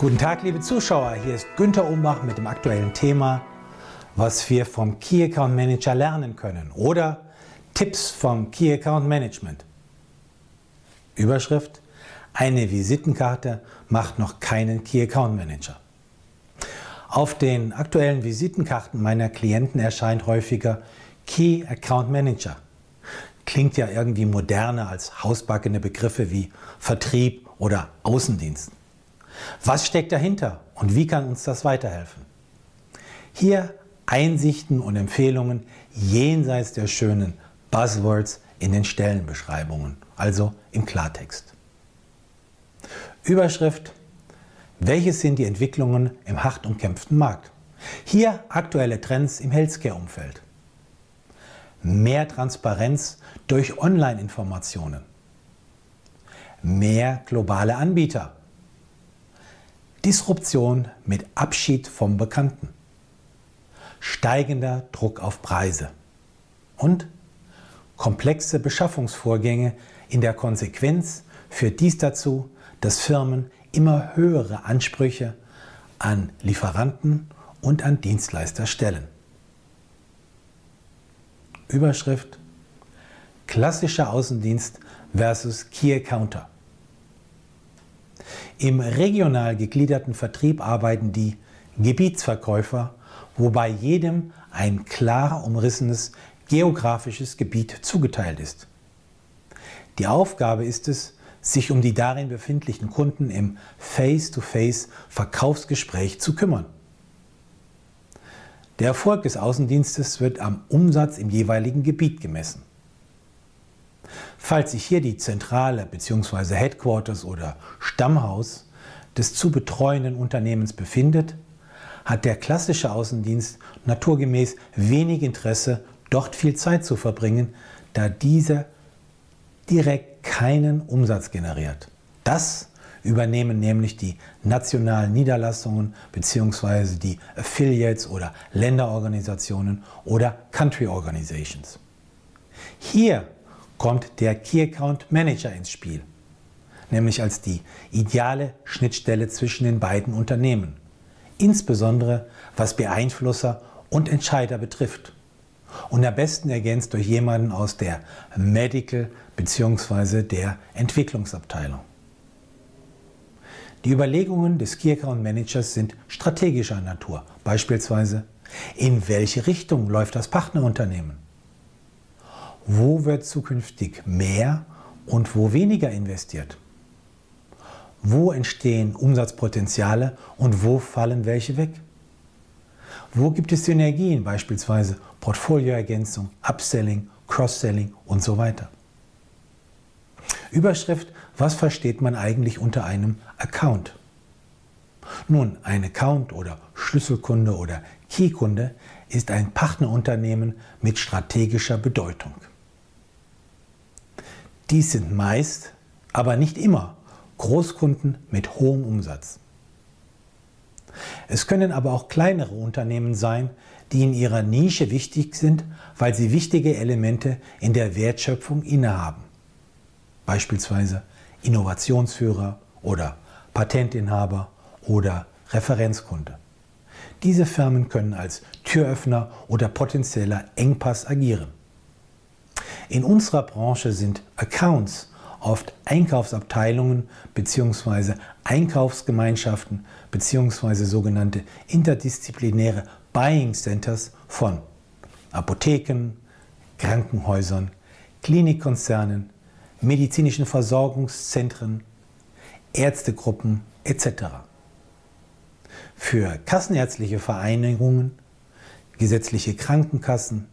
Guten Tag, liebe Zuschauer. Hier ist Günther Umbach mit dem aktuellen Thema, was wir vom Key Account Manager lernen können oder Tipps vom Key Account Management. Überschrift: Eine Visitenkarte macht noch keinen Key Account Manager. Auf den aktuellen Visitenkarten meiner Klienten erscheint häufiger Key Account Manager. Klingt ja irgendwie moderner als hausbackene Begriffe wie Vertrieb oder Außendienst. Was steckt dahinter und wie kann uns das weiterhelfen? Hier Einsichten und Empfehlungen jenseits der schönen Buzzwords in den Stellenbeschreibungen, also im Klartext. Überschrift Welches sind die Entwicklungen im hart umkämpften Markt? Hier aktuelle Trends im Healthcare-Umfeld. Mehr Transparenz durch Online-Informationen. Mehr globale Anbieter. Disruption mit Abschied vom Bekannten. Steigender Druck auf Preise. Und komplexe Beschaffungsvorgänge in der Konsequenz führt dies dazu, dass Firmen immer höhere Ansprüche an Lieferanten und an Dienstleister stellen. Überschrift Klassischer Außendienst versus Key Accounter. Im regional gegliederten Vertrieb arbeiten die Gebietsverkäufer, wobei jedem ein klar umrissenes geografisches Gebiet zugeteilt ist. Die Aufgabe ist es, sich um die darin befindlichen Kunden im Face-to-Face-Verkaufsgespräch zu kümmern. Der Erfolg des Außendienstes wird am Umsatz im jeweiligen Gebiet gemessen. Falls sich hier die Zentrale bzw. Headquarters oder Stammhaus des zu betreuenden Unternehmens befindet, hat der klassische Außendienst naturgemäß wenig Interesse, dort viel Zeit zu verbringen, da dieser direkt keinen Umsatz generiert. Das übernehmen nämlich die nationalen Niederlassungen bzw. die Affiliates oder Länderorganisationen oder Country Organizations. Hier kommt der Key Account Manager ins Spiel, nämlich als die ideale Schnittstelle zwischen den beiden Unternehmen, insbesondere was Beeinflusser und Entscheider betrifft. Und am besten ergänzt durch jemanden aus der Medical bzw. der Entwicklungsabteilung. Die Überlegungen des Key Account Managers sind strategischer Natur, beispielsweise in welche Richtung läuft das Partnerunternehmen? Wo wird zukünftig mehr und wo weniger investiert? Wo entstehen Umsatzpotenziale und wo fallen welche weg? Wo gibt es Synergien, beispielsweise Portfolioergänzung, Upselling, Cross-Selling und so weiter? Überschrift, was versteht man eigentlich unter einem Account? Nun, ein Account oder Schlüsselkunde oder Keykunde ist ein Partnerunternehmen mit strategischer Bedeutung. Dies sind meist, aber nicht immer, Großkunden mit hohem Umsatz. Es können aber auch kleinere Unternehmen sein, die in ihrer Nische wichtig sind, weil sie wichtige Elemente in der Wertschöpfung innehaben. Beispielsweise Innovationsführer oder Patentinhaber oder Referenzkunde. Diese Firmen können als Türöffner oder potenzieller Engpass agieren. In unserer Branche sind Accounts oft Einkaufsabteilungen bzw. Einkaufsgemeinschaften bzw. sogenannte interdisziplinäre Buying Centers von Apotheken, Krankenhäusern, Klinikkonzernen, medizinischen Versorgungszentren, Ärztegruppen etc. Für kassenärztliche Vereinigungen, gesetzliche Krankenkassen,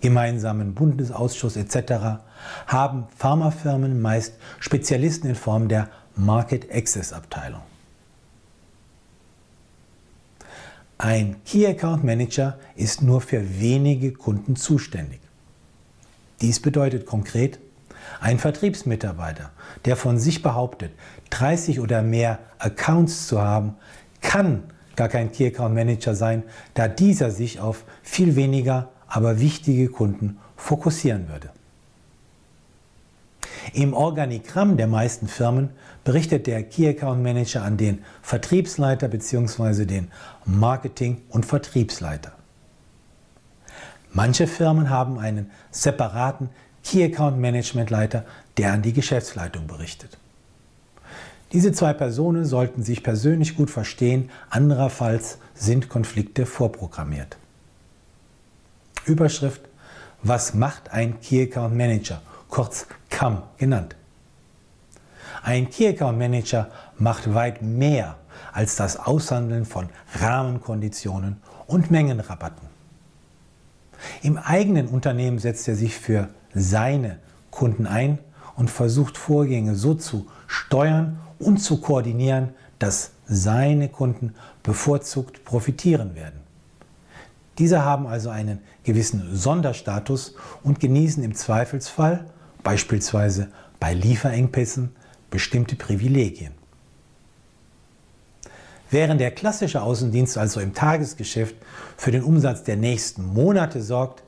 gemeinsamen Bundesausschuss etc. haben Pharmafirmen meist Spezialisten in Form der Market Access Abteilung. Ein Key Account Manager ist nur für wenige Kunden zuständig. Dies bedeutet konkret, ein Vertriebsmitarbeiter, der von sich behauptet, 30 oder mehr Accounts zu haben, kann gar kein Key Account Manager sein, da dieser sich auf viel weniger aber wichtige Kunden fokussieren würde. Im Organigramm der meisten Firmen berichtet der Key Account Manager an den Vertriebsleiter bzw. den Marketing- und Vertriebsleiter. Manche Firmen haben einen separaten Key Account Management Leiter, der an die Geschäftsleitung berichtet. Diese zwei Personen sollten sich persönlich gut verstehen, andererfalls sind Konflikte vorprogrammiert. Überschrift Was macht ein Key Account Manager? Kurz CAM genannt. Ein Key Account Manager macht weit mehr als das Aushandeln von Rahmenkonditionen und Mengenrabatten. Im eigenen Unternehmen setzt er sich für seine Kunden ein und versucht Vorgänge so zu steuern und zu koordinieren, dass seine Kunden bevorzugt profitieren werden. Diese haben also einen gewissen Sonderstatus und genießen im Zweifelsfall, beispielsweise bei Lieferengpässen, bestimmte Privilegien. Während der klassische Außendienst also im Tagesgeschäft für den Umsatz der nächsten Monate sorgt,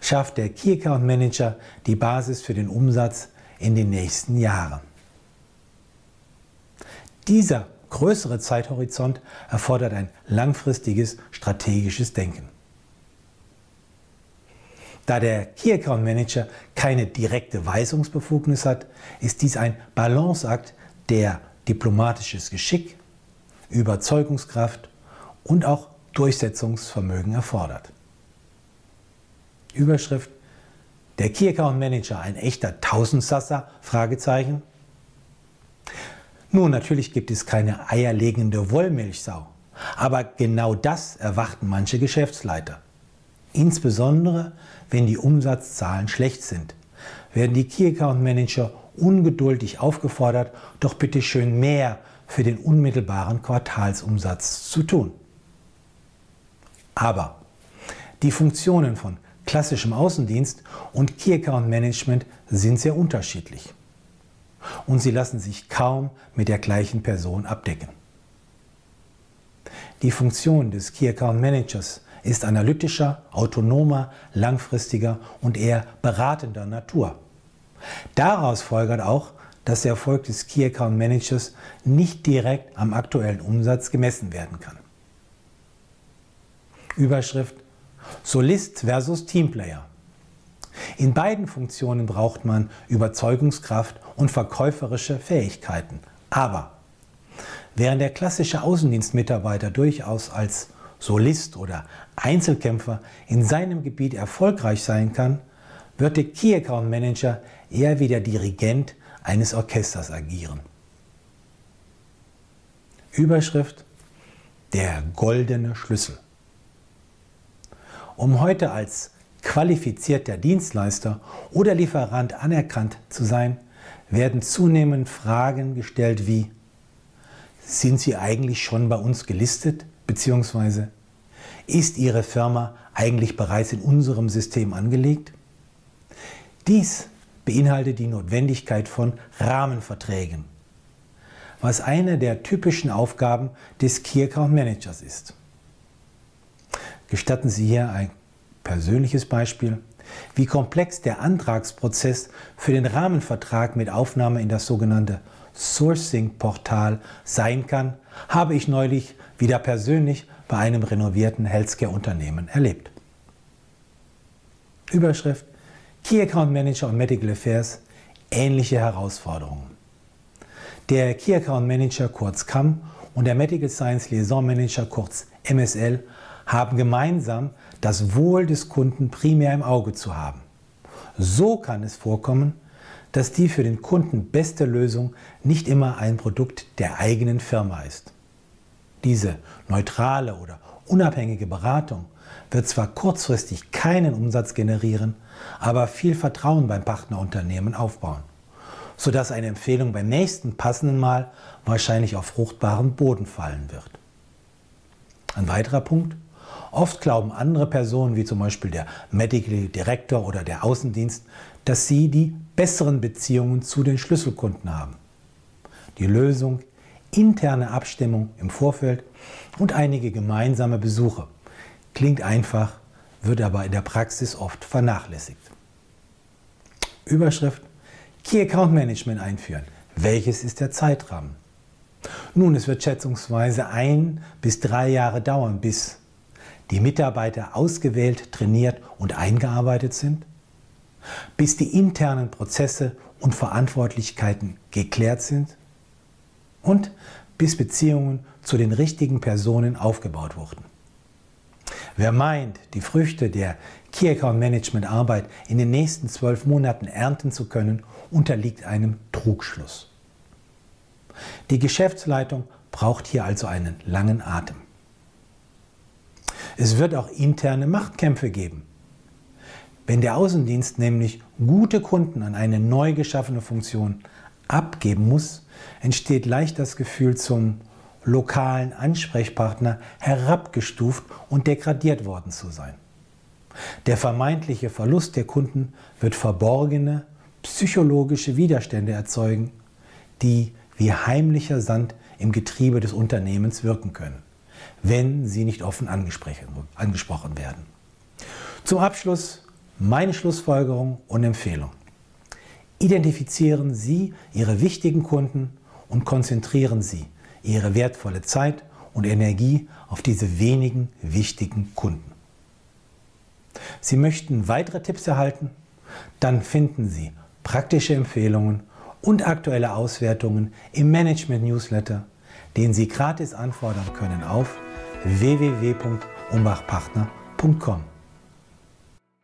schafft der Key Account Manager die Basis für den Umsatz in den nächsten Jahren. Dieser größere Zeithorizont erfordert ein langfristiges strategisches Denken. Da der Key Account Manager keine direkte Weisungsbefugnis hat, ist dies ein Balanceakt, der diplomatisches Geschick, Überzeugungskraft und auch Durchsetzungsvermögen erfordert. Überschrift Der Key Account Manager, ein echter Tausendsasser? Fragezeichen. Nun, natürlich gibt es keine eierlegende Wollmilchsau. Aber genau das erwarten manche Geschäftsleiter. Insbesondere, wenn die Umsatzzahlen schlecht sind, werden die Key Account Manager ungeduldig aufgefordert, doch bitte schön mehr für den unmittelbaren Quartalsumsatz zu tun. Aber die Funktionen von klassischem Außendienst und Key Account Management sind sehr unterschiedlich und sie lassen sich kaum mit der gleichen Person abdecken. Die Funktion des Key Account Managers ist analytischer, autonomer, langfristiger und eher beratender Natur. Daraus folgert auch, dass der Erfolg des Key Account Managers nicht direkt am aktuellen Umsatz gemessen werden kann. Überschrift Solist versus Teamplayer. In beiden Funktionen braucht man Überzeugungskraft und verkäuferische Fähigkeiten. Aber während der klassische Außendienstmitarbeiter durchaus als Solist oder Einzelkämpfer in seinem Gebiet erfolgreich sein kann, wird der Key Account Manager eher wie der Dirigent eines Orchesters agieren. Überschrift Der goldene Schlüssel. Um heute als qualifizierter Dienstleister oder Lieferant anerkannt zu sein, werden zunehmend Fragen gestellt wie, sind Sie eigentlich schon bei uns gelistet? Beziehungsweise, ist Ihre Firma eigentlich bereits in unserem System angelegt? Dies beinhaltet die Notwendigkeit von Rahmenverträgen, was eine der typischen Aufgaben des Key Account Managers ist. Gestatten Sie hier ein persönliches Beispiel. Wie komplex der Antragsprozess für den Rahmenvertrag mit Aufnahme in das sogenannte Sourcing-Portal sein kann, habe ich neulich wieder persönlich bei einem renovierten Healthcare-Unternehmen erlebt. Überschrift Key Account Manager und Medical Affairs ähnliche Herausforderungen. Der Key Account Manager kurz CAM und der Medical Science Liaison Manager kurz MSL haben gemeinsam das Wohl des Kunden primär im Auge zu haben. So kann es vorkommen, dass die für den Kunden beste Lösung nicht immer ein Produkt der eigenen Firma ist. Diese neutrale oder unabhängige Beratung wird zwar kurzfristig keinen Umsatz generieren, aber viel Vertrauen beim Partnerunternehmen aufbauen, sodass eine Empfehlung beim nächsten passenden Mal wahrscheinlich auf fruchtbaren Boden fallen wird. Ein weiterer Punkt, Oft glauben andere Personen, wie zum Beispiel der Medical Director oder der Außendienst, dass sie die besseren Beziehungen zu den Schlüsselkunden haben. Die Lösung, interne Abstimmung im Vorfeld und einige gemeinsame Besuche. Klingt einfach, wird aber in der Praxis oft vernachlässigt. Überschrift Key Account Management einführen. Welches ist der Zeitrahmen? Nun, es wird schätzungsweise ein bis drei Jahre dauern, bis die Mitarbeiter ausgewählt, trainiert und eingearbeitet sind, bis die internen Prozesse und Verantwortlichkeiten geklärt sind und bis Beziehungen zu den richtigen Personen aufgebaut wurden. Wer meint, die Früchte der Key Account Management Arbeit in den nächsten zwölf Monaten ernten zu können, unterliegt einem Trugschluss. Die Geschäftsleitung braucht hier also einen langen Atem. Es wird auch interne Machtkämpfe geben. Wenn der Außendienst nämlich gute Kunden an eine neu geschaffene Funktion abgeben muss, entsteht leicht das Gefühl zum lokalen Ansprechpartner herabgestuft und degradiert worden zu sein. Der vermeintliche Verlust der Kunden wird verborgene psychologische Widerstände erzeugen, die wie heimlicher Sand im Getriebe des Unternehmens wirken können, wenn sie nicht offen angesprochen werden. Zum Abschluss meine Schlussfolgerung und Empfehlung. Identifizieren Sie Ihre wichtigen Kunden und konzentrieren Sie Ihre wertvolle Zeit und Energie auf diese wenigen wichtigen Kunden. Sie möchten weitere Tipps erhalten? Dann finden Sie praktische Empfehlungen und aktuelle Auswertungen im Management Newsletter, den Sie gratis anfordern können auf www.umbachpartner.com.